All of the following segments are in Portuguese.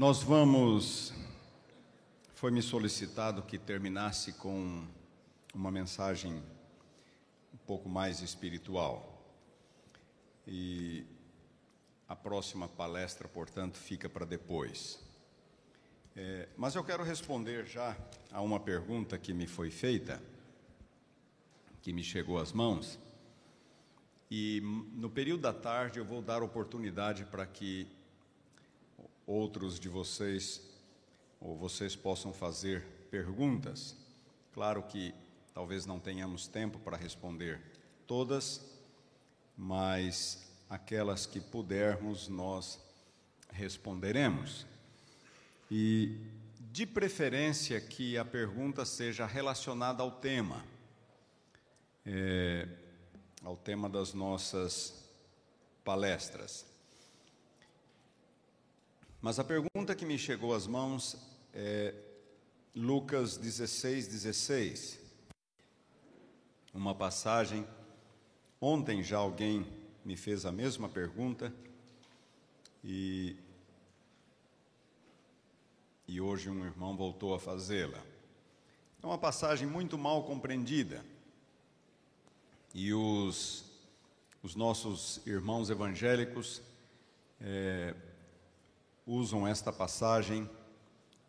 Nós vamos. Foi me solicitado que terminasse com uma mensagem um pouco mais espiritual. E a próxima palestra, portanto, fica para depois. É, mas eu quero responder já a uma pergunta que me foi feita, que me chegou às mãos. E no período da tarde eu vou dar oportunidade para que outros de vocês ou vocês possam fazer perguntas. Claro que talvez não tenhamos tempo para responder todas, mas aquelas que pudermos nós responderemos. E de preferência que a pergunta seja relacionada ao tema, é, ao tema das nossas palestras. Mas a pergunta que me chegou às mãos é Lucas 16, 16. Uma passagem. Ontem já alguém me fez a mesma pergunta e, e hoje um irmão voltou a fazê-la. É uma passagem muito mal compreendida e os, os nossos irmãos evangélicos é, usam esta passagem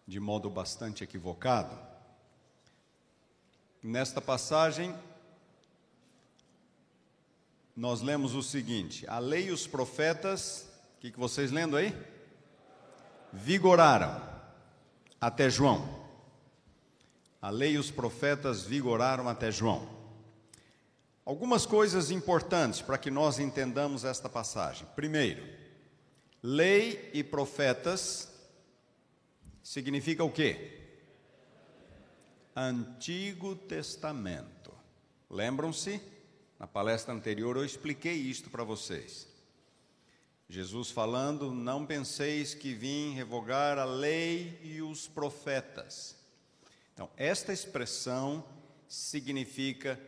de modo bastante equivocado. Nesta passagem, nós lemos o seguinte: a lei e os profetas, o que, que vocês lendo aí? Vigoraram até João. A lei e os profetas vigoraram até João. Algumas coisas importantes para que nós entendamos esta passagem. Primeiro, Lei e profetas significa o quê? Antigo Testamento. Lembram-se? Na palestra anterior eu expliquei isto para vocês. Jesus falando: Não penseis que vim revogar a lei e os profetas. Então, esta expressão significa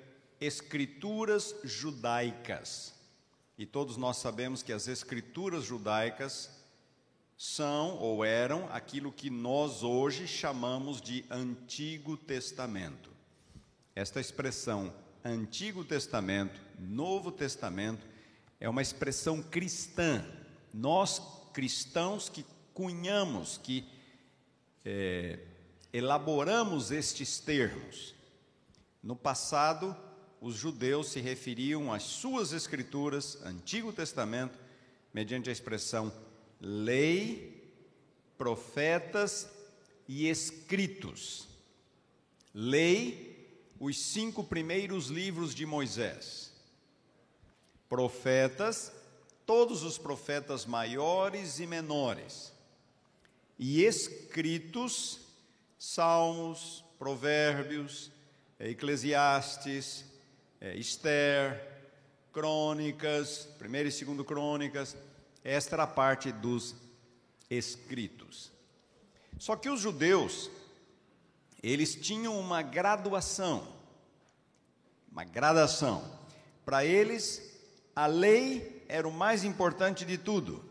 escrituras judaicas. E todos nós sabemos que as escrituras judaicas são ou eram aquilo que nós hoje chamamos de Antigo Testamento. Esta expressão Antigo Testamento, Novo Testamento, é uma expressão cristã. Nós cristãos que cunhamos, que é, elaboramos estes termos. No passado, os judeus se referiam às suas escrituras, Antigo Testamento, mediante a expressão lei, profetas e escritos. Lei, os cinco primeiros livros de Moisés. Profetas, todos os profetas maiores e menores. E escritos, Salmos, Provérbios, Eclesiastes, é, Esther, Crônicas, primeiro e segundo Crônicas, esta era a parte dos escritos. Só que os judeus, eles tinham uma graduação, uma gradação. Para eles, a lei era o mais importante de tudo.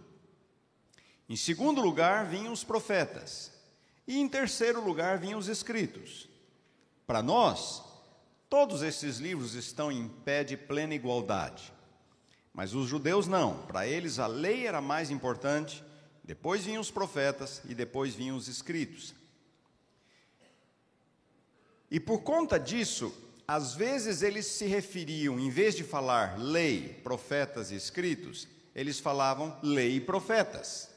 Em segundo lugar, vinham os profetas. E em terceiro lugar, vinham os escritos. Para nós, Todos esses livros estão em pé de plena igualdade. Mas os judeus não, para eles a lei era mais importante, depois vinham os profetas e depois vinham os escritos. E por conta disso, às vezes eles se referiam, em vez de falar lei, profetas e escritos, eles falavam lei e profetas.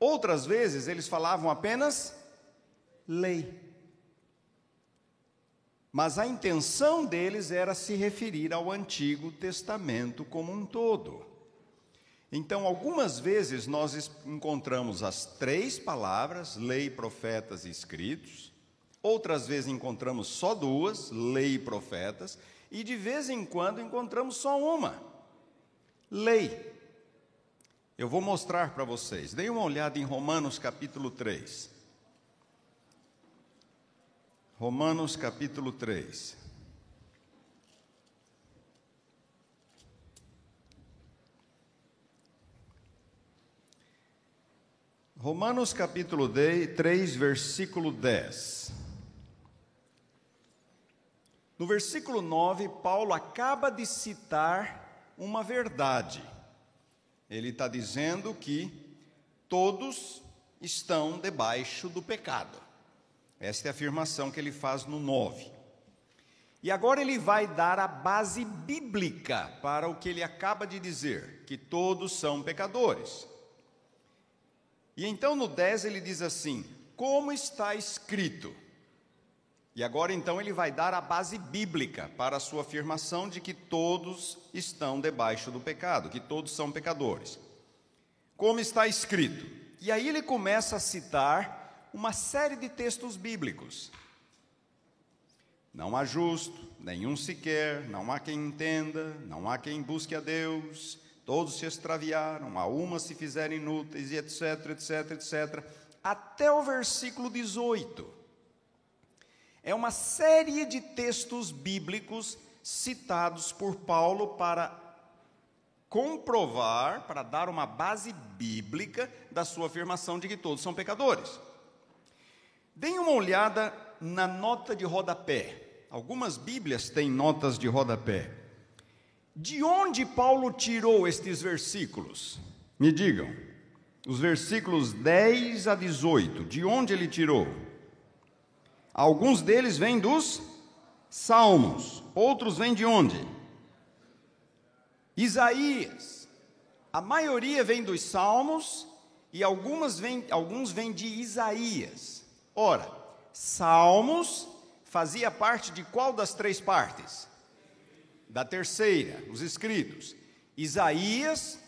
Outras vezes eles falavam apenas lei. Mas a intenção deles era se referir ao Antigo Testamento como um todo. Então, algumas vezes nós encontramos as três palavras, lei, profetas e escritos, outras vezes encontramos só duas, lei e profetas, e de vez em quando encontramos só uma, lei. Eu vou mostrar para vocês. Dê uma olhada em Romanos capítulo 3. Romanos capítulo 3. Romanos capítulo 3, versículo 10. No versículo 9, Paulo acaba de citar uma verdade. Ele está dizendo que todos estão debaixo do pecado. Esta é a afirmação que ele faz no 9. E agora ele vai dar a base bíblica para o que ele acaba de dizer, que todos são pecadores. E então no 10 ele diz assim: Como está escrito? E agora então ele vai dar a base bíblica para a sua afirmação de que todos estão debaixo do pecado, que todos são pecadores. Como está escrito? E aí ele começa a citar uma série de textos bíblicos. Não há justo, nenhum sequer, não há quem entenda, não há quem busque a Deus, todos se extraviaram, a uma se fizeram inúteis, e etc, etc, etc, até o versículo 18 é uma série de textos bíblicos citados por Paulo para comprovar, para dar uma base bíblica da sua afirmação de que todos são pecadores. Deem uma olhada na nota de rodapé. Algumas Bíblias têm notas de rodapé. De onde Paulo tirou estes versículos? Me digam. Os versículos 10 a 18, de onde ele tirou? Alguns deles vêm dos Salmos, outros vêm de onde? Isaías. A maioria vem dos Salmos e algumas vem, alguns vêm de Isaías. Ora, Salmos fazia parte de qual das três partes? Da terceira, os escritos. Isaías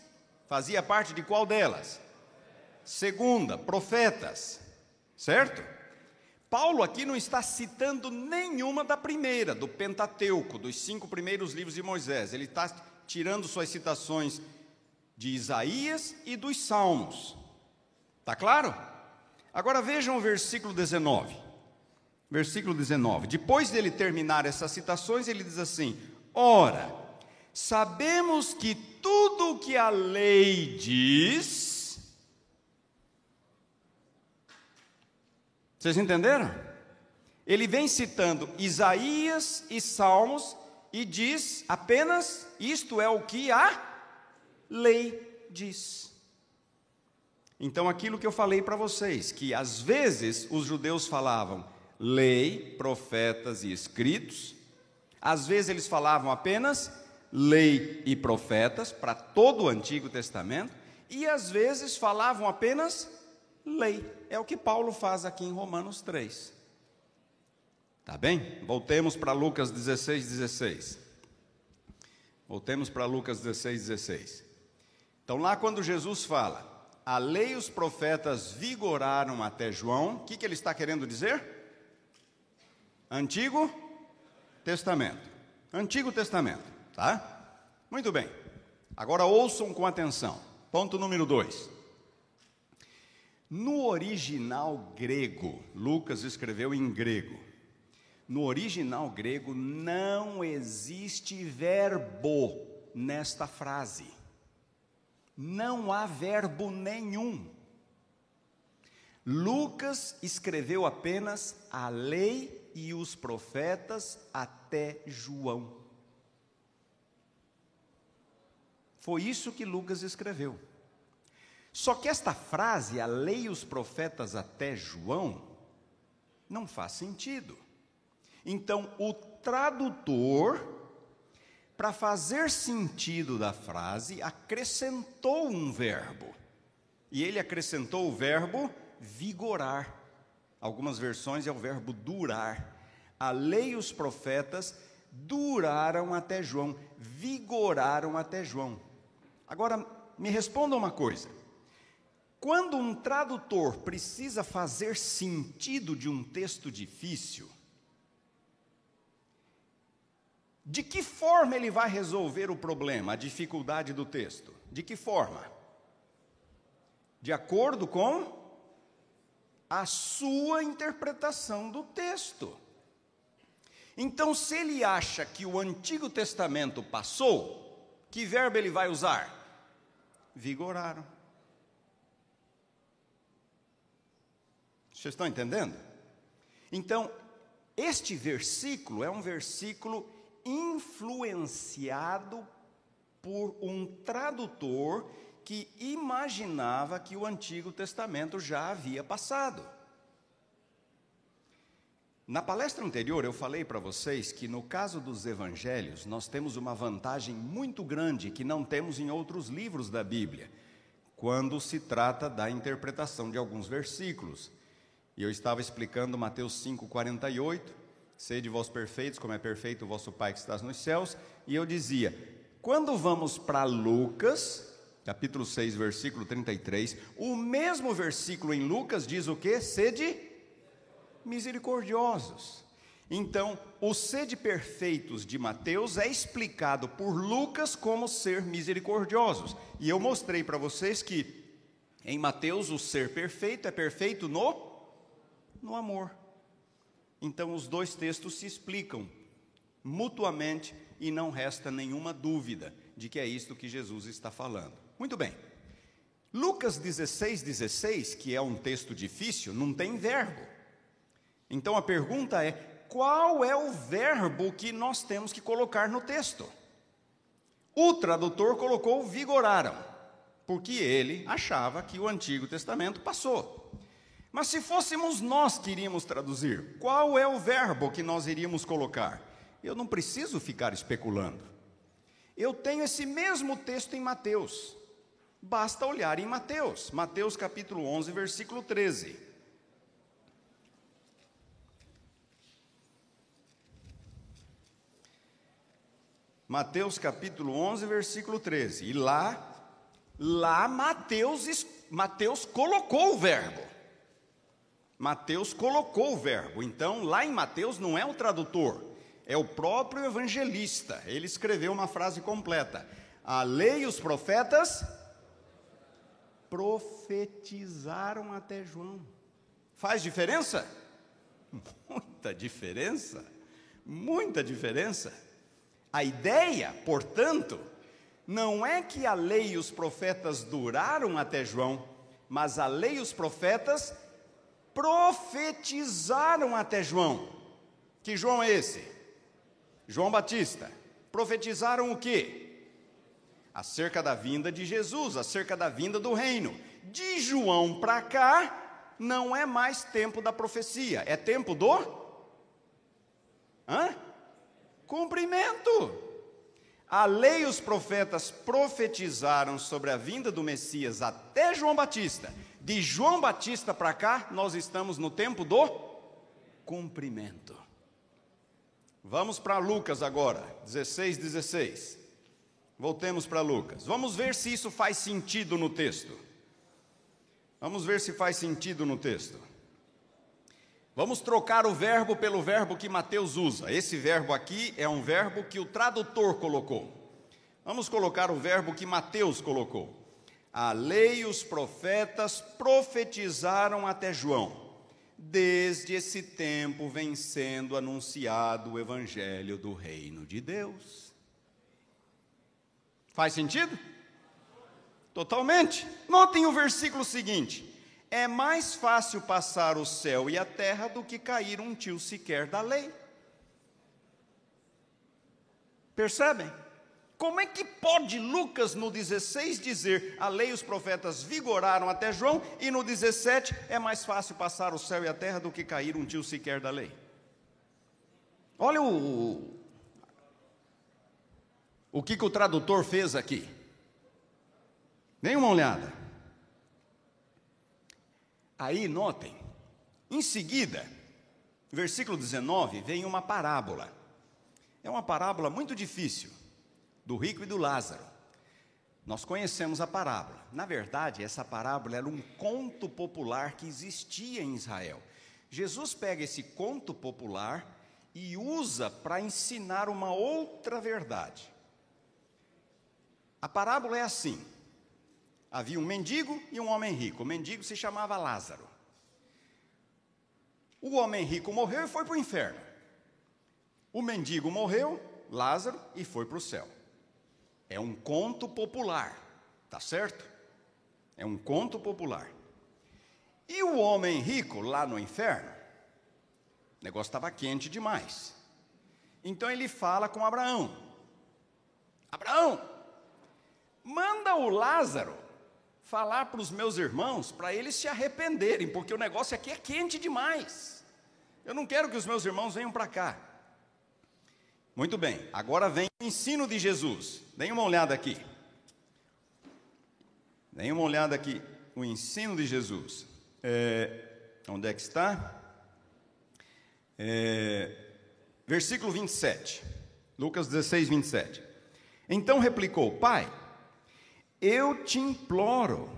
fazia parte de qual delas? Segunda, profetas. Certo? Paulo aqui não está citando nenhuma da primeira, do Pentateuco, dos cinco primeiros livros de Moisés. Ele está tirando suas citações de Isaías e dos Salmos. Está claro? Agora vejam o versículo 19. Versículo 19. Depois dele terminar essas citações, ele diz assim: Ora, sabemos que tudo o que a lei diz Vocês entenderam? Ele vem citando Isaías e Salmos e diz apenas: isto é o que a lei diz. Então, aquilo que eu falei para vocês, que às vezes os judeus falavam lei, profetas e escritos, às vezes eles falavam apenas lei e profetas para todo o Antigo Testamento, e às vezes falavam apenas lei. É o que Paulo faz aqui em Romanos 3. Tá bem? Voltemos para Lucas 16, 16. Voltemos para Lucas 16, 16. Então, lá quando Jesus fala, a lei e os profetas vigoraram até João, o que, que ele está querendo dizer? Antigo Testamento. Antigo Testamento, tá? Muito bem. Agora ouçam com atenção. Ponto número 2. No original grego, Lucas escreveu em grego. No original grego não existe verbo nesta frase. Não há verbo nenhum. Lucas escreveu apenas a lei e os profetas até João. Foi isso que Lucas escreveu. Só que esta frase, a lei e os profetas até João, não faz sentido. Então, o tradutor, para fazer sentido da frase, acrescentou um verbo. E ele acrescentou o verbo vigorar. Algumas versões é o verbo durar. A lei e os profetas duraram até João, vigoraram até João. Agora, me responda uma coisa. Quando um tradutor precisa fazer sentido de um texto difícil, de que forma ele vai resolver o problema, a dificuldade do texto? De que forma? De acordo com a sua interpretação do texto. Então, se ele acha que o Antigo Testamento passou, que verbo ele vai usar? Vigoraram. Vocês estão entendendo? Então, este versículo é um versículo influenciado por um tradutor que imaginava que o Antigo Testamento já havia passado. Na palestra anterior, eu falei para vocês que no caso dos evangelhos, nós temos uma vantagem muito grande que não temos em outros livros da Bíblia, quando se trata da interpretação de alguns versículos. E eu estava explicando Mateus 5,48, sede vós perfeitos, como é perfeito o vosso Pai que estás nos céus, e eu dizia, quando vamos para Lucas, capítulo 6, versículo 33, o mesmo versículo em Lucas diz o que? Sede misericordiosos. Então, o sede perfeitos de Mateus é explicado por Lucas como ser misericordiosos. E eu mostrei para vocês que em Mateus o ser perfeito é perfeito no no amor. Então os dois textos se explicam mutuamente e não resta nenhuma dúvida de que é isto que Jesus está falando. Muito bem. Lucas 16, 16, que é um texto difícil, não tem verbo. Então a pergunta é: qual é o verbo que nós temos que colocar no texto? O tradutor colocou vigoraram, porque ele achava que o Antigo Testamento passou. Mas se fôssemos nós que iríamos traduzir, qual é o verbo que nós iríamos colocar? Eu não preciso ficar especulando. Eu tenho esse mesmo texto em Mateus. Basta olhar em Mateus, Mateus capítulo 11, versículo 13. Mateus capítulo 11, versículo 13. E lá, lá Mateus, Mateus colocou o verbo. Mateus colocou o verbo. Então, lá em Mateus não é o tradutor, é o próprio evangelista. Ele escreveu uma frase completa. A lei e os profetas profetizaram até João. Faz diferença? Muita diferença. Muita diferença. A ideia, portanto, não é que a lei e os profetas duraram até João, mas a lei e os profetas profetizaram até João. Que João é esse? João Batista. Profetizaram o quê? Acerca da vinda de Jesus, acerca da vinda do reino. De João para cá, não é mais tempo da profecia, é tempo do Hã? cumprimento. A lei e os profetas profetizaram sobre a vinda do Messias até João Batista. De João Batista para cá, nós estamos no tempo do cumprimento. Vamos para Lucas agora, 16, 16. Voltemos para Lucas. Vamos ver se isso faz sentido no texto. Vamos ver se faz sentido no texto. Vamos trocar o verbo pelo verbo que Mateus usa. Esse verbo aqui é um verbo que o tradutor colocou. Vamos colocar o verbo que Mateus colocou. A lei e os profetas profetizaram até João. Desde esse tempo vem sendo anunciado o evangelho do reino de Deus. Faz sentido? Totalmente. Notem o versículo seguinte: é mais fácil passar o céu e a terra do que cair um tio sequer da lei. Percebem? Como é que pode Lucas no 16 dizer a lei e os profetas vigoraram até João e no 17 é mais fácil passar o céu e a terra do que cair um tio sequer da lei? Olha o o que, que o tradutor fez aqui. Dê uma olhada. Aí notem, em seguida, versículo 19, vem uma parábola. É uma parábola muito difícil, do rico e do Lázaro. Nós conhecemos a parábola. Na verdade, essa parábola era um conto popular que existia em Israel. Jesus pega esse conto popular e usa para ensinar uma outra verdade. A parábola é assim: Havia um mendigo e um homem rico. O mendigo se chamava Lázaro. O homem rico morreu e foi para o inferno. O mendigo morreu, Lázaro, e foi para o céu. É um conto popular, tá certo? É um conto popular. E o homem rico lá no inferno, o negócio estava quente demais. Então ele fala com Abraão: Abraão, manda o Lázaro falar para os meus irmãos para eles se arrependerem, porque o negócio aqui é quente demais. Eu não quero que os meus irmãos venham para cá. Muito bem, agora vem o ensino de Jesus. Deem uma olhada aqui. Deem uma olhada aqui. O ensino de Jesus. É, onde é que está? É, versículo 27. Lucas 16, 27. Então replicou: Pai, eu te imploro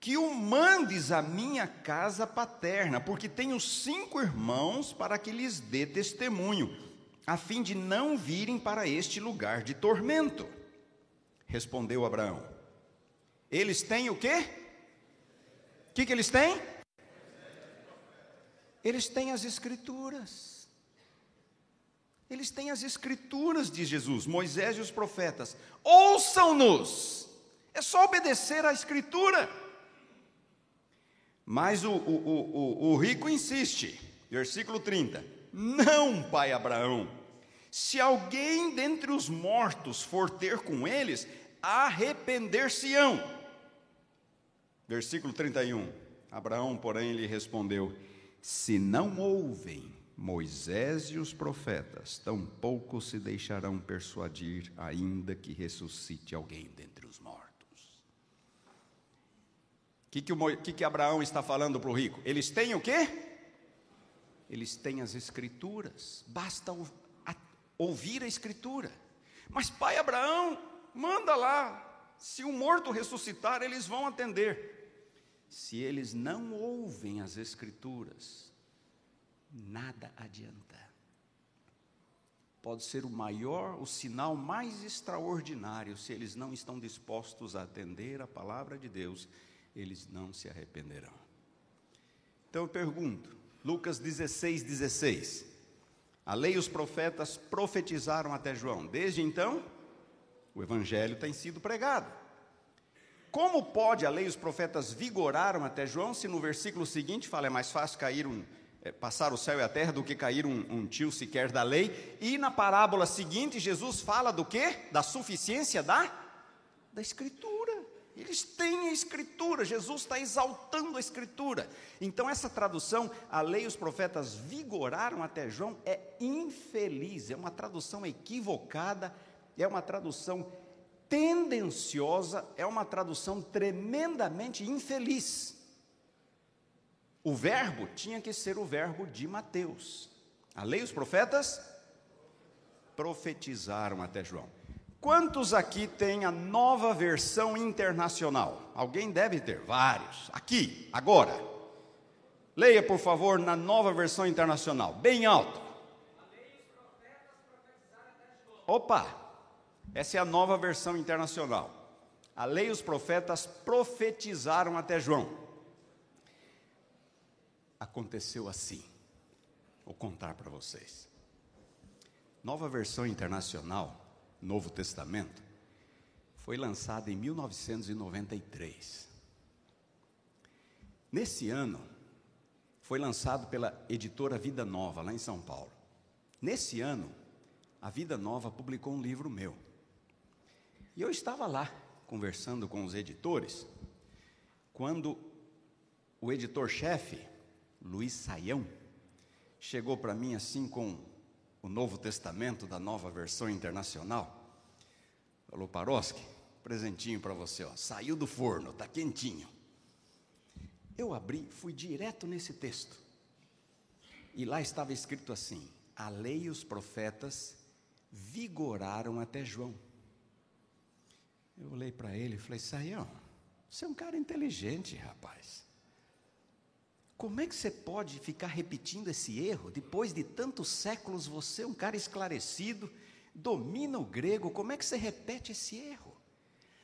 que o mandes à minha casa paterna, porque tenho cinco irmãos para que lhes dê testemunho, a fim de não virem para este lugar de tormento. Respondeu Abraão. Eles têm o quê? O que, que eles têm? Eles têm as escrituras. Eles têm as escrituras, diz Jesus, Moisés e os profetas. Ouçam-nos. É só obedecer à escritura. Mas o, o, o, o, rico insiste, versículo 30. Não, pai Abraão, se alguém dentre os mortos for ter com eles, arrepender-se-ão. Versículo 31. Abraão, porém, lhe respondeu: Se não ouvem Moisés e os profetas, tampouco se deixarão persuadir, ainda que ressuscite alguém dentre os mortos. O que, que, que, que Abraão está falando para o rico? Eles têm o quê? Eles têm as escrituras, basta ouvir a escritura. Mas, pai Abraão, manda lá, se o morto ressuscitar, eles vão atender. Se eles não ouvem as escrituras, nada adianta. Pode ser o maior, o sinal mais extraordinário, se eles não estão dispostos a atender a palavra de Deus, eles não se arrependerão. Então eu pergunto, Lucas 16, 16. A lei e os profetas profetizaram até João. Desde então, o evangelho tem sido pregado. Como pode a lei e os profetas vigoraram até João, se no versículo seguinte fala é mais fácil cair um, é, passar o céu e a terra do que cair um, um tio sequer da lei. E na parábola seguinte, Jesus fala do quê? Da suficiência da, da Escritura. Eles têm a Escritura, Jesus está exaltando a Escritura. Então, essa tradução, a lei e os profetas vigoraram até João, é infeliz, é uma tradução equivocada, é uma tradução tendenciosa, é uma tradução tremendamente infeliz. O verbo tinha que ser o verbo de Mateus. A lei e os profetas profetizaram até João. Quantos aqui têm a nova versão internacional? Alguém deve ter, vários. Aqui, agora. Leia, por favor, na nova versão internacional, bem alto. Opa! Essa é a nova versão internacional. A lei e os profetas profetizaram até João aconteceu assim. Vou contar para vocês. Nova versão internacional, Novo Testamento, foi lançada em 1993. Nesse ano, foi lançado pela editora Vida Nova, lá em São Paulo. Nesse ano, a Vida Nova publicou um livro meu. E eu estava lá, conversando com os editores, quando o editor-chefe Luiz Saião, chegou para mim assim com o Novo Testamento da nova versão internacional. Falou, Paroski, presentinho para você, ó. Saiu do forno, está quentinho. Eu abri, fui direto nesse texto. E lá estava escrito assim: a lei e os profetas vigoraram até João. Eu olhei para ele e falei: Saião, você é um cara inteligente, rapaz. Como é que você pode ficar repetindo esse erro? Depois de tantos séculos, você é um cara esclarecido, domina o grego, como é que você repete esse erro?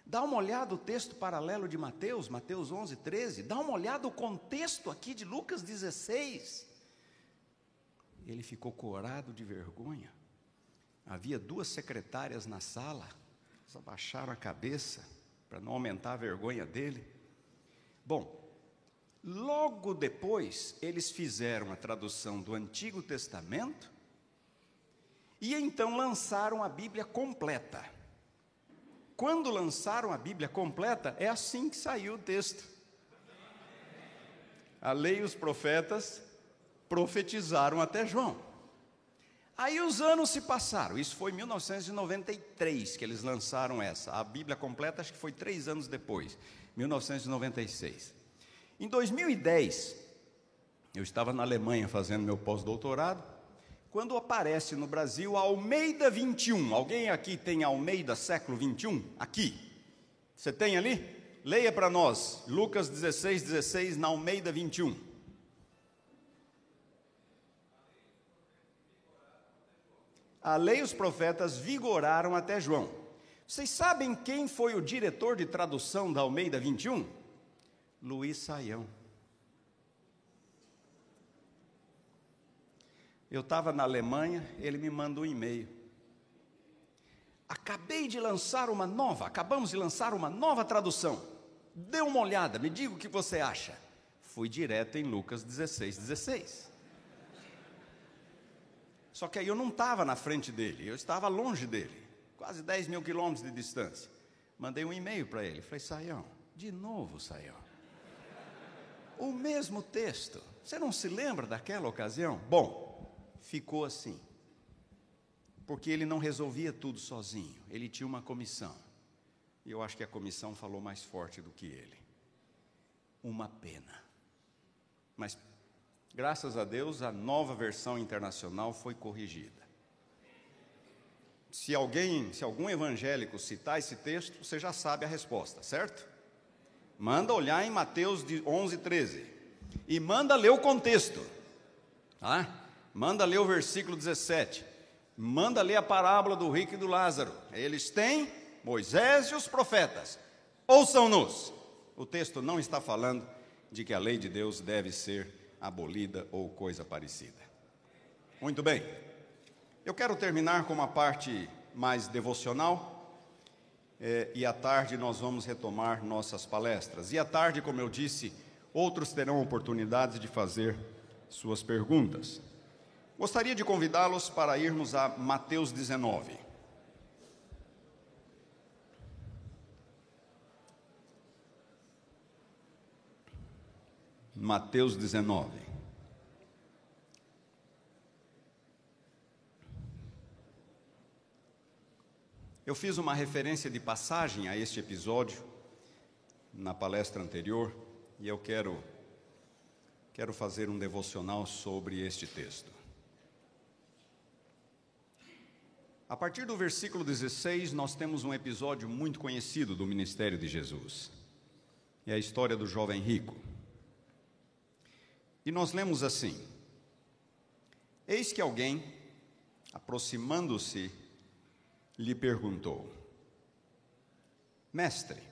Dá uma olhada no texto paralelo de Mateus, Mateus 11, 13. Dá uma olhada no contexto aqui de Lucas 16. Ele ficou corado de vergonha. Havia duas secretárias na sala, elas abaixaram a cabeça para não aumentar a vergonha dele. Bom, Logo depois, eles fizeram a tradução do Antigo Testamento e então lançaram a Bíblia completa. Quando lançaram a Bíblia completa, é assim que saiu o texto. A lei e os profetas profetizaram até João. Aí os anos se passaram, isso foi em 1993 que eles lançaram essa. A Bíblia completa, acho que foi três anos depois, 1996. Em 2010, eu estava na Alemanha fazendo meu pós-doutorado, quando aparece no Brasil Almeida 21. Alguém aqui tem Almeida século 21? Aqui. Você tem ali? Leia para nós, Lucas 16, 16, na Almeida 21. A lei e os profetas vigoraram até João. Vocês sabem quem foi o diretor de tradução da Almeida 21? Luiz Saião. Eu estava na Alemanha, ele me mandou um e-mail. Acabei de lançar uma nova, acabamos de lançar uma nova tradução. Dê uma olhada, me diga o que você acha. Fui direto em Lucas 16, 16. Só que aí eu não estava na frente dele, eu estava longe dele, quase 10 mil quilômetros de distância. Mandei um e-mail para ele, falei, Saião, de novo, Saião o mesmo texto. Você não se lembra daquela ocasião? Bom, ficou assim. Porque ele não resolvia tudo sozinho, ele tinha uma comissão. E eu acho que a comissão falou mais forte do que ele. Uma pena. Mas, graças a Deus, a nova versão internacional foi corrigida. Se alguém, se algum evangélico citar esse texto, você já sabe a resposta, certo? Manda olhar em Mateus 11, 13. E manda ler o contexto. Tá? Manda ler o versículo 17. Manda ler a parábola do rico e do Lázaro. Eles têm Moisés e os profetas. Ouçam-nos. O texto não está falando de que a lei de Deus deve ser abolida ou coisa parecida. Muito bem. Eu quero terminar com uma parte mais devocional é, e à tarde nós vamos retomar nossas palestras. E à tarde, como eu disse, outros terão oportunidade de fazer suas perguntas. Gostaria de convidá-los para irmos a Mateus 19. Mateus 19. Eu fiz uma referência de passagem a este episódio na palestra anterior e eu quero quero fazer um devocional sobre este texto. A partir do versículo 16, nós temos um episódio muito conhecido do ministério de Jesus. É a história do jovem rico. E nós lemos assim: Eis que alguém, aproximando-se lhe perguntou: Mestre,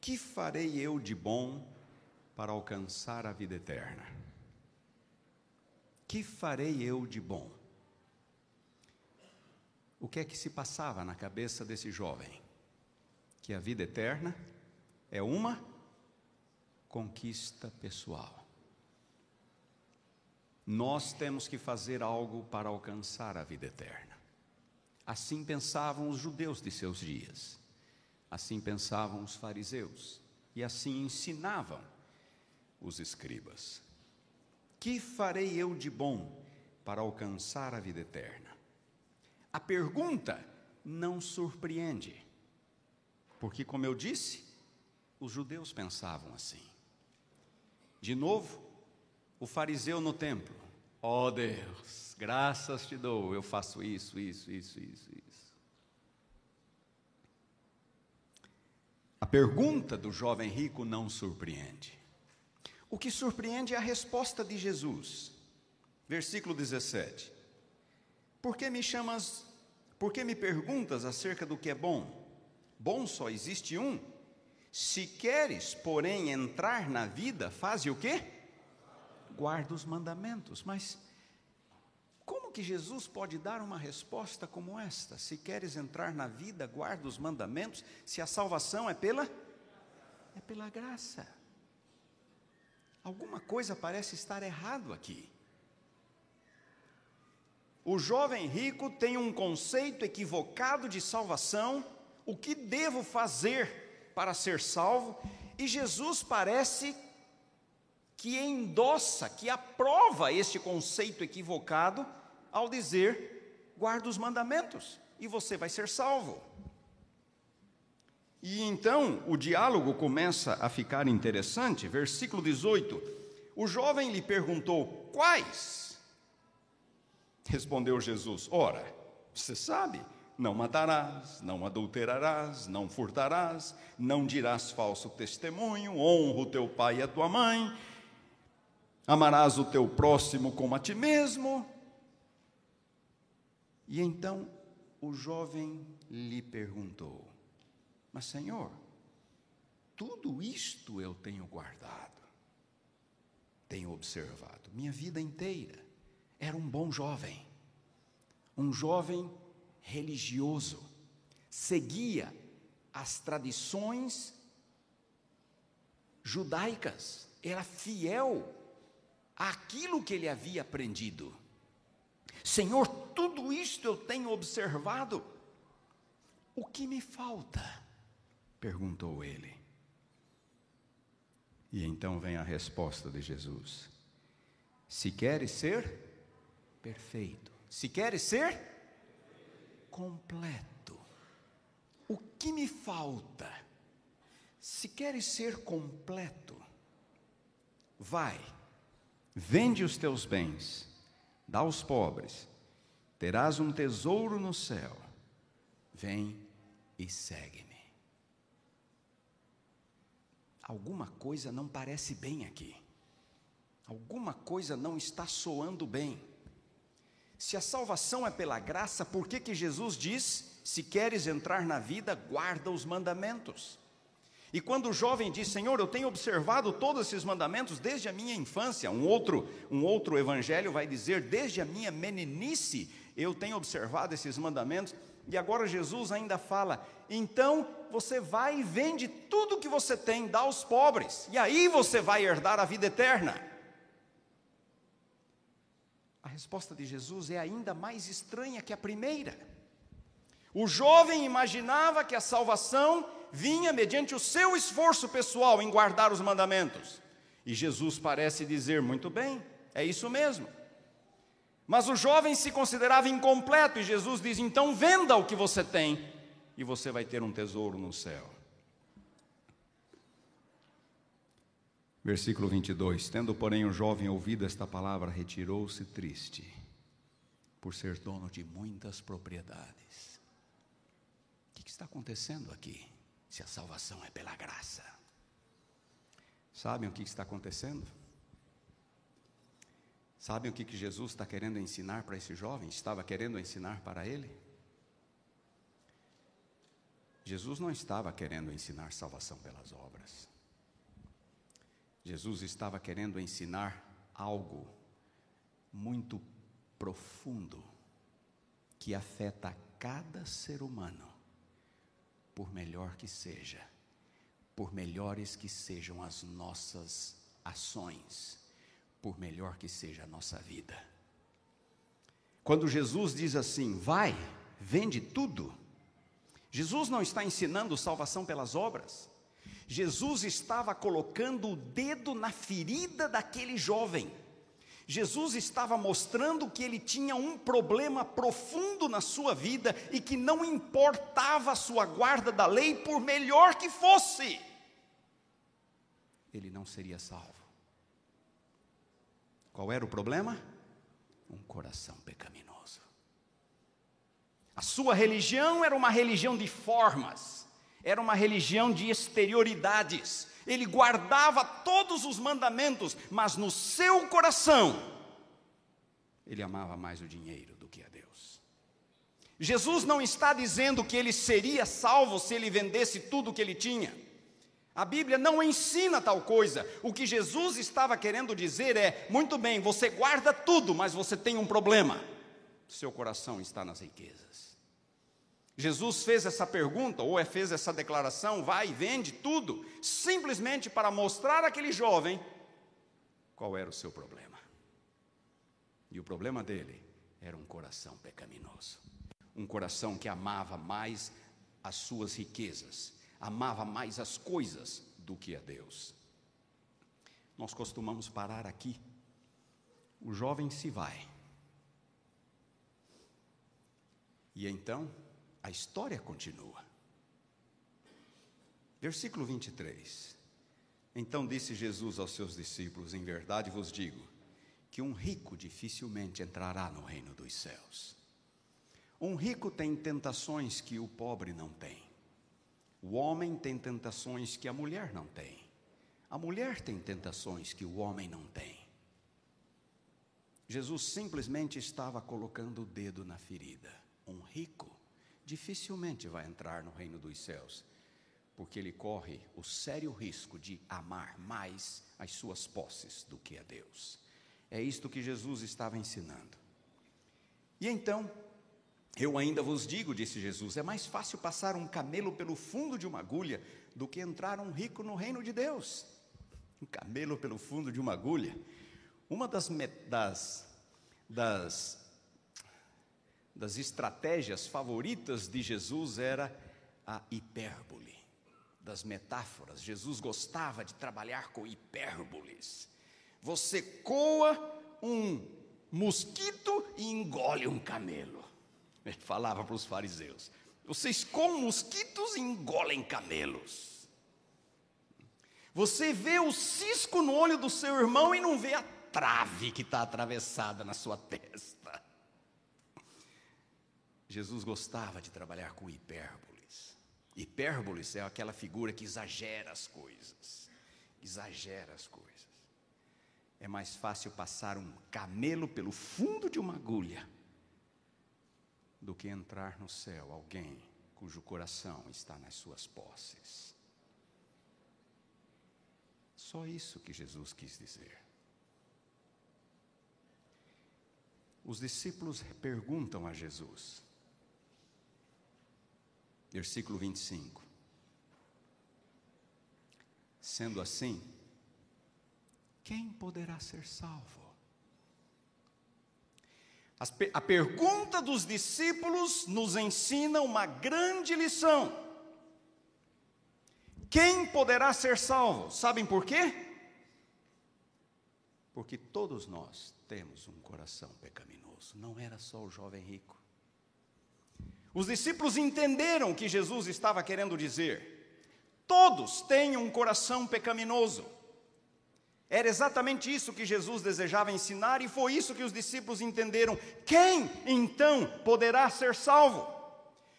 que farei eu de bom para alcançar a vida eterna? Que farei eu de bom? O que é que se passava na cabeça desse jovem? Que a vida eterna é uma conquista pessoal. Nós temos que fazer algo para alcançar a vida eterna. Assim pensavam os judeus de seus dias, assim pensavam os fariseus, e assim ensinavam os escribas. Que farei eu de bom para alcançar a vida eterna? A pergunta não surpreende, porque, como eu disse, os judeus pensavam assim. De novo, o fariseu no templo, ó oh Deus, graças te dou, eu faço isso, isso, isso, isso, isso. A pergunta do jovem rico não surpreende. O que surpreende é a resposta de Jesus. Versículo 17. Por que me chamas, por que me perguntas acerca do que é bom? Bom só existe um. Se queres, porém, entrar na vida, faze o quê? Guarda os mandamentos. Mas que Jesus pode dar uma resposta como esta? Se queres entrar na vida, guarda os mandamentos, se a salvação é pela é pela graça. alguma coisa parece estar errado aqui. O jovem rico tem um conceito equivocado de salvação, o que devo fazer para ser salvo, e Jesus parece que endossa, que aprova este conceito equivocado ao dizer: guarda os mandamentos e você vai ser salvo. E então o diálogo começa a ficar interessante. Versículo 18: O jovem lhe perguntou: Quais? Respondeu Jesus: Ora, você sabe, não matarás, não adulterarás, não furtarás, não dirás falso testemunho, honra o teu pai e a tua mãe, amarás o teu próximo como a ti mesmo. E então o jovem lhe perguntou: Mas, Senhor, tudo isto eu tenho guardado, tenho observado, minha vida inteira. Era um bom jovem, um jovem religioso, seguia as tradições judaicas, era fiel àquilo que ele havia aprendido. Senhor, tudo isto eu tenho observado. O que me falta? perguntou ele. E então vem a resposta de Jesus: Se queres ser perfeito, se queres ser completo, o que me falta? Se queres ser completo, vai, vende os teus bens dá aos pobres, terás um tesouro no céu. Vem e segue-me. Alguma coisa não parece bem aqui. Alguma coisa não está soando bem. Se a salvação é pela graça, por que que Jesus diz: se queres entrar na vida, guarda os mandamentos? E quando o jovem diz, Senhor, eu tenho observado todos esses mandamentos desde a minha infância, um outro, um outro evangelho vai dizer, desde a minha meninice, eu tenho observado esses mandamentos, e agora Jesus ainda fala, então você vai e vende tudo que você tem, dá aos pobres, e aí você vai herdar a vida eterna. A resposta de Jesus é ainda mais estranha que a primeira. O jovem imaginava que a salvação vinha mediante o seu esforço pessoal em guardar os mandamentos. E Jesus parece dizer: muito bem, é isso mesmo. Mas o jovem se considerava incompleto, e Jesus diz: então venda o que você tem, e você vai ter um tesouro no céu. Versículo 22: Tendo, porém, o jovem ouvido esta palavra, retirou-se triste, por ser dono de muitas propriedades. O que está acontecendo aqui? Se a salvação é pela graça. Sabem o que está acontecendo? Sabem o que, Jesus está querendo ensinar para esse jovem? Estava querendo ensinar para ele? Jesus não estava querendo ensinar salvação pelas obras. Jesus estava querendo ensinar algo muito profundo que afeta cada ser humano por melhor que seja, por melhores que sejam as nossas ações, por melhor que seja a nossa vida. Quando Jesus diz assim: vai, vende tudo, Jesus não está ensinando salvação pelas obras, Jesus estava colocando o dedo na ferida daquele jovem Jesus estava mostrando que ele tinha um problema profundo na sua vida e que não importava a sua guarda da lei, por melhor que fosse, ele não seria salvo. Qual era o problema? Um coração pecaminoso. A sua religião era uma religião de formas, era uma religião de exterioridades, ele guardava todos os mandamentos, mas no seu coração, ele amava mais o dinheiro do que a Deus. Jesus não está dizendo que ele seria salvo se ele vendesse tudo o que ele tinha. A Bíblia não ensina tal coisa. O que Jesus estava querendo dizer é: muito bem, você guarda tudo, mas você tem um problema. Seu coração está nas riquezas. Jesus fez essa pergunta, ou é, fez essa declaração, vai e vende tudo, simplesmente para mostrar àquele jovem qual era o seu problema. E o problema dele era um coração pecaminoso. Um coração que amava mais as suas riquezas, amava mais as coisas do que a Deus. Nós costumamos parar aqui. O jovem se vai. E então, a história continua. Versículo 23. Então disse Jesus aos seus discípulos: Em verdade vos digo, que um rico dificilmente entrará no reino dos céus. Um rico tem tentações que o pobre não tem. O homem tem tentações que a mulher não tem. A mulher tem tentações que o homem não tem. Jesus simplesmente estava colocando o dedo na ferida. Um rico dificilmente vai entrar no reino dos céus, porque ele corre o sério risco de amar mais as suas posses do que a Deus. É isto que Jesus estava ensinando. E então, eu ainda vos digo, disse Jesus, é mais fácil passar um camelo pelo fundo de uma agulha do que entrar um rico no reino de Deus. Um camelo pelo fundo de uma agulha. Uma das, das, das, das estratégias favoritas de Jesus era a hipérbole, das metáforas. Jesus gostava de trabalhar com hipérboles. Você coa um mosquito e engole um camelo. Ele falava para os fariseus: vocês com mosquitos e engolem camelos. Você vê o cisco no olho do seu irmão e não vê a trave que está atravessada na sua testa. Jesus gostava de trabalhar com hipérboles. Hipérboles é aquela figura que exagera as coisas. Exagera as coisas. É mais fácil passar um camelo pelo fundo de uma agulha do que entrar no céu alguém cujo coração está nas suas posses. Só isso que Jesus quis dizer. Os discípulos perguntam a Jesus, versículo 25: Sendo assim, quem poderá ser salvo? A pergunta dos discípulos nos ensina uma grande lição. Quem poderá ser salvo? Sabem por quê? Porque todos nós temos um coração pecaminoso, não era só o jovem rico. Os discípulos entenderam o que Jesus estava querendo dizer. Todos têm um coração pecaminoso. Era exatamente isso que Jesus desejava ensinar e foi isso que os discípulos entenderam. Quem então poderá ser salvo?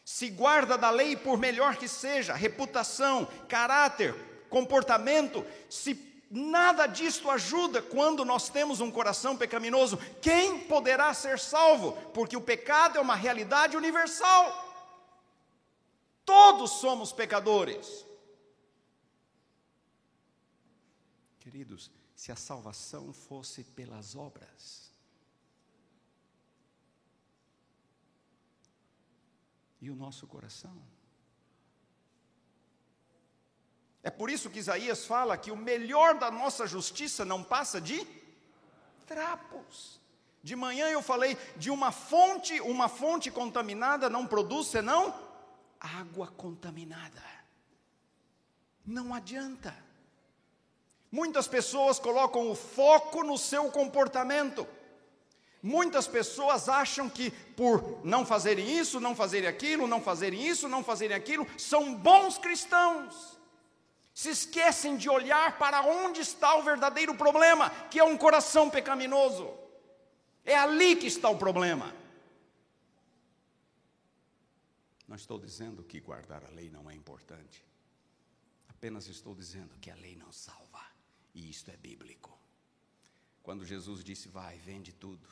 Se guarda da lei, por melhor que seja, reputação, caráter, comportamento, se nada disto ajuda quando nós temos um coração pecaminoso, quem poderá ser salvo? Porque o pecado é uma realidade universal. Todos somos pecadores. Queridos, se a salvação fosse pelas obras. E o nosso coração? É por isso que Isaías fala que o melhor da nossa justiça não passa de trapos. De manhã eu falei de uma fonte, uma fonte contaminada não produz senão água contaminada. Não adianta. Muitas pessoas colocam o foco no seu comportamento. Muitas pessoas acham que por não fazerem isso, não fazerem aquilo, não fazerem isso, não fazerem aquilo, são bons cristãos. Se esquecem de olhar para onde está o verdadeiro problema, que é um coração pecaminoso. É ali que está o problema. Não estou dizendo que guardar a lei não é importante. Apenas estou dizendo que a lei não salva. E isto é bíblico. Quando Jesus disse, vai, vende tudo,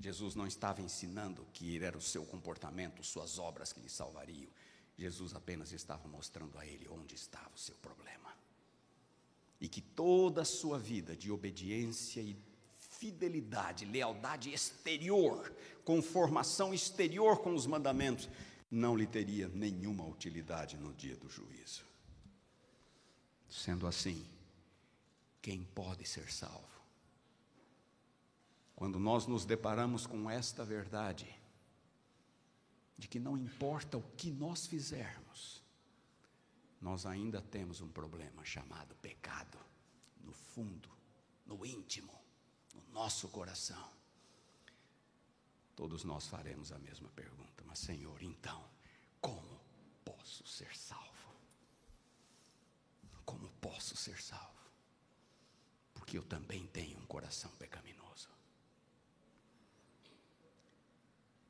Jesus não estava ensinando que era o seu comportamento, suas obras que lhe salvariam. Jesus apenas estava mostrando a ele onde estava o seu problema. E que toda a sua vida de obediência e fidelidade, lealdade exterior, conformação exterior com os mandamentos, não lhe teria nenhuma utilidade no dia do juízo. Sendo assim, quem pode ser salvo? Quando nós nos deparamos com esta verdade, de que não importa o que nós fizermos, nós ainda temos um problema chamado pecado, no fundo, no íntimo, no nosso coração. Todos nós faremos a mesma pergunta, mas Senhor, então, como posso ser salvo? Como posso ser salvo? Porque eu também tenho um coração pecaminoso.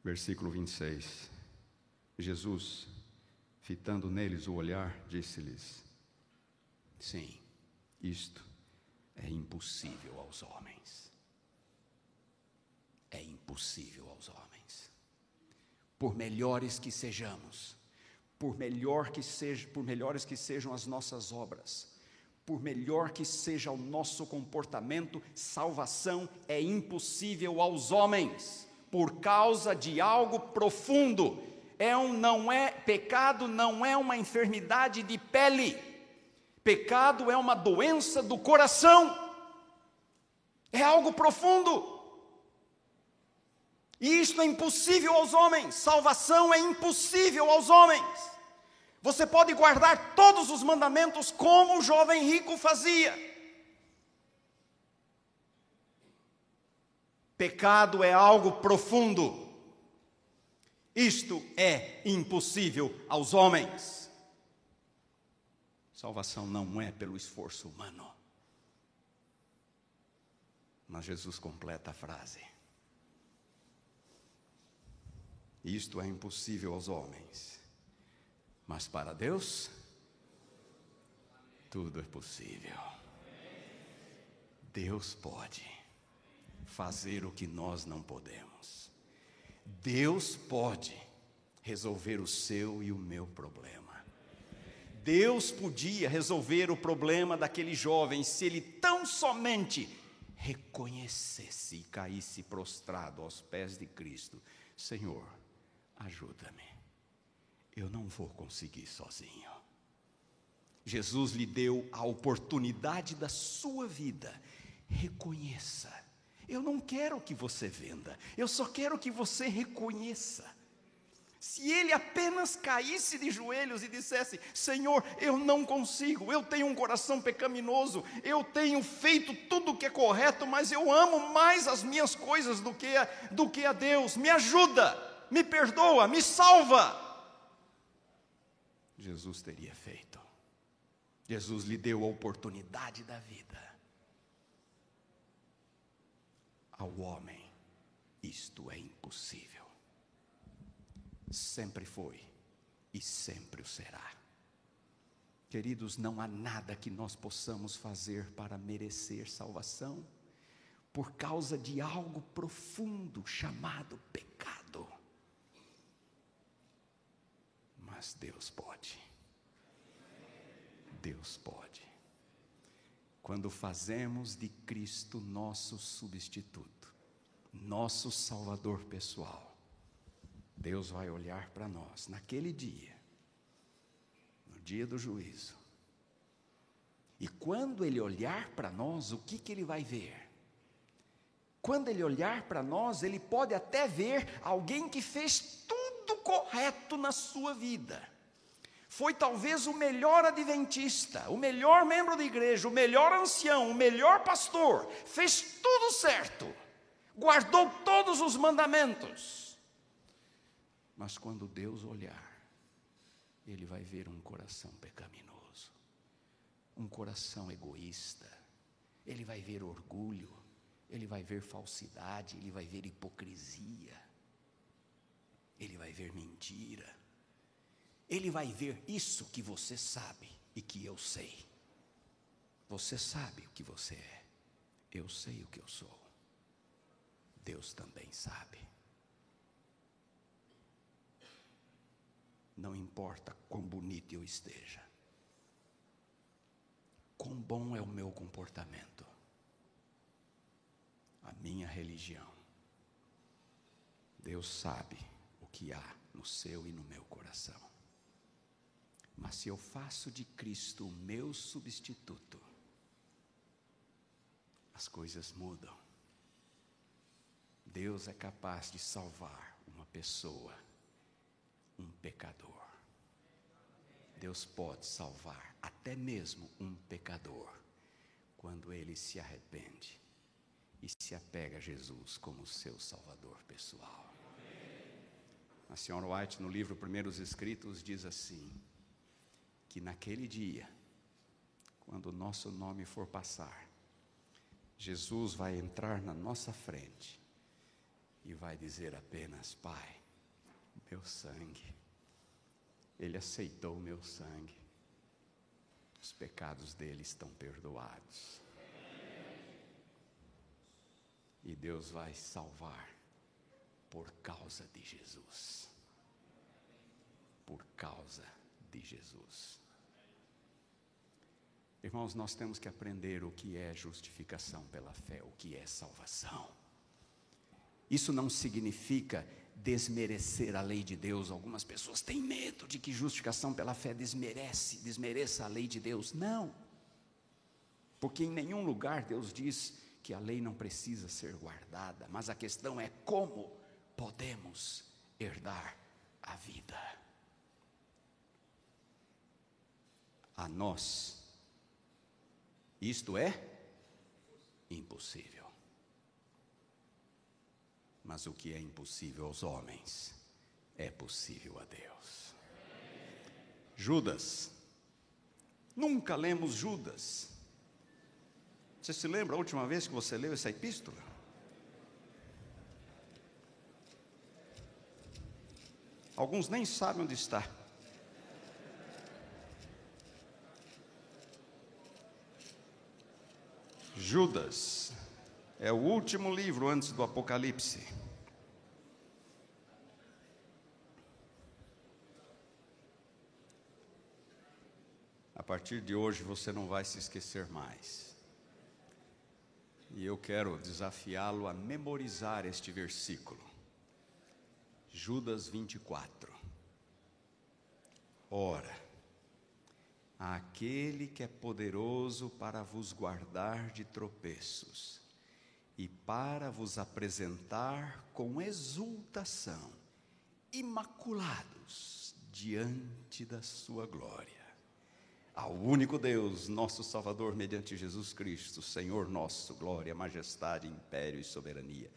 Versículo 26. Jesus, fitando neles o olhar, disse-lhes: Sim, isto é impossível aos homens. É impossível aos homens. Por melhores que sejamos, por melhor que seja, por melhores que sejam as nossas obras, por melhor que seja o nosso comportamento, salvação é impossível aos homens por causa de algo profundo. É um não é pecado não é uma enfermidade de pele. Pecado é uma doença do coração. É algo profundo. E isto é impossível aos homens, salvação é impossível aos homens. Você pode guardar todos os mandamentos como o jovem rico fazia. Pecado é algo profundo. Isto é impossível aos homens. Salvação não é pelo esforço humano. Mas Jesus completa a frase. Isto é impossível aos homens, mas para Deus, tudo é possível. Deus pode fazer o que nós não podemos. Deus pode resolver o seu e o meu problema. Deus podia resolver o problema daquele jovem se ele tão somente reconhecesse e caísse prostrado aos pés de Cristo: Senhor, ajuda-me, eu não vou conseguir sozinho. Jesus lhe deu a oportunidade da sua vida, reconheça. Eu não quero que você venda, eu só quero que você reconheça. Se ele apenas caísse de joelhos e dissesse: Senhor, eu não consigo, eu tenho um coração pecaminoso, eu tenho feito tudo o que é correto, mas eu amo mais as minhas coisas do que a, do que a Deus, me ajuda, me perdoa, me salva. Jesus teria feito, Jesus lhe deu a oportunidade da vida. Ao homem, isto é impossível sempre foi e sempre o será. Queridos, não há nada que nós possamos fazer para merecer salvação, por causa de algo profundo chamado pecado. Mas Deus pode. Deus pode. Quando fazemos de Cristo nosso substituto, nosso Salvador pessoal, Deus vai olhar para nós naquele dia, no dia do juízo. E quando Ele olhar para nós, o que, que Ele vai ver? Quando Ele olhar para nós, Ele pode até ver alguém que fez tudo correto na sua vida. Foi talvez o melhor adventista, o melhor membro da igreja, o melhor ancião, o melhor pastor, fez tudo certo, guardou todos os mandamentos. Mas quando Deus olhar, Ele vai ver um coração pecaminoso, um coração egoísta, Ele vai ver orgulho, Ele vai ver falsidade, Ele vai ver hipocrisia, Ele vai ver mentira, Ele vai ver isso que você sabe e que eu sei. Você sabe o que você é, eu sei o que eu sou, Deus também sabe. Não importa quão bonito eu esteja, quão bom é o meu comportamento, a minha religião. Deus sabe o que há no seu e no meu coração. Mas se eu faço de Cristo o meu substituto, as coisas mudam. Deus é capaz de salvar uma pessoa, um pecador. Deus pode salvar até mesmo um pecador quando ele se arrepende e se apega a Jesus como seu salvador pessoal. A senhora White, no livro Primeiros Escritos, diz assim: que naquele dia, quando o nosso nome for passar, Jesus vai entrar na nossa frente e vai dizer apenas: Pai, meu sangue, Ele aceitou o meu sangue, os pecados dele estão perdoados. E Deus vai salvar por causa de Jesus. Por causa de Jesus. Irmãos, nós temos que aprender o que é justificação pela fé, o que é salvação. Isso não significa desmerecer a lei de Deus. Algumas pessoas têm medo de que justificação pela fé desmerece, desmereça a lei de Deus. Não. Porque em nenhum lugar Deus diz que a lei não precisa ser guardada, mas a questão é como podemos herdar a vida. A nós, isto é impossível. Mas o que é impossível aos homens é possível a Deus. Judas, nunca lemos Judas. Você se lembra a última vez que você leu essa epístola? Alguns nem sabem onde está. Judas é o último livro antes do Apocalipse. A partir de hoje você não vai se esquecer mais. E eu quero desafiá-lo a memorizar este versículo. Judas 24. Ora, aquele que é poderoso para vos guardar de tropeços e para vos apresentar com exultação, imaculados diante da sua glória ao único Deus, nosso Salvador, mediante Jesus Cristo, Senhor nosso, glória, majestade, império e soberania,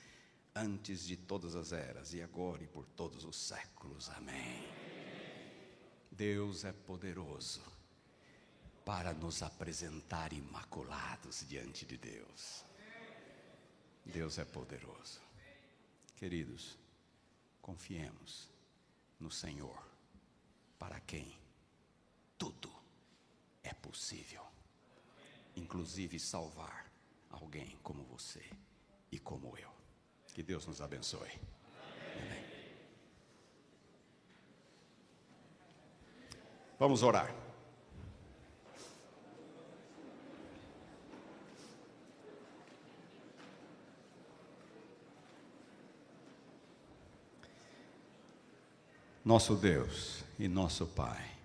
antes de todas as eras, e agora e por todos os séculos. Amém. Deus é poderoso para nos apresentar imaculados diante de Deus. Deus é poderoso. Queridos, confiemos no Senhor, para quem tudo é possível, inclusive salvar alguém como você e como eu. Que Deus nos abençoe. Amém. Vamos orar. Nosso Deus e nosso Pai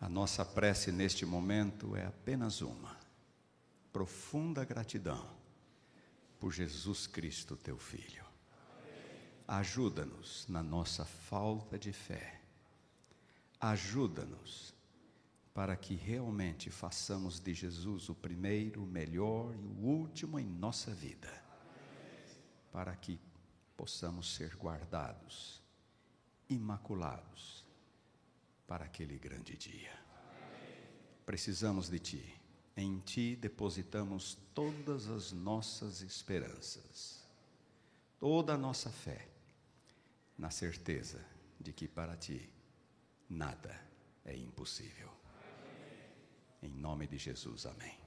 a nossa prece neste momento é apenas uma: profunda gratidão por Jesus Cristo, teu Filho. Ajuda-nos na nossa falta de fé. Ajuda-nos para que realmente façamos de Jesus o primeiro, o melhor e o último em nossa vida. Para que possamos ser guardados, imaculados para aquele grande dia. Precisamos de Ti. Em Ti depositamos todas as nossas esperanças, toda a nossa fé, na certeza de que para Ti nada é impossível. Em nome de Jesus, amém.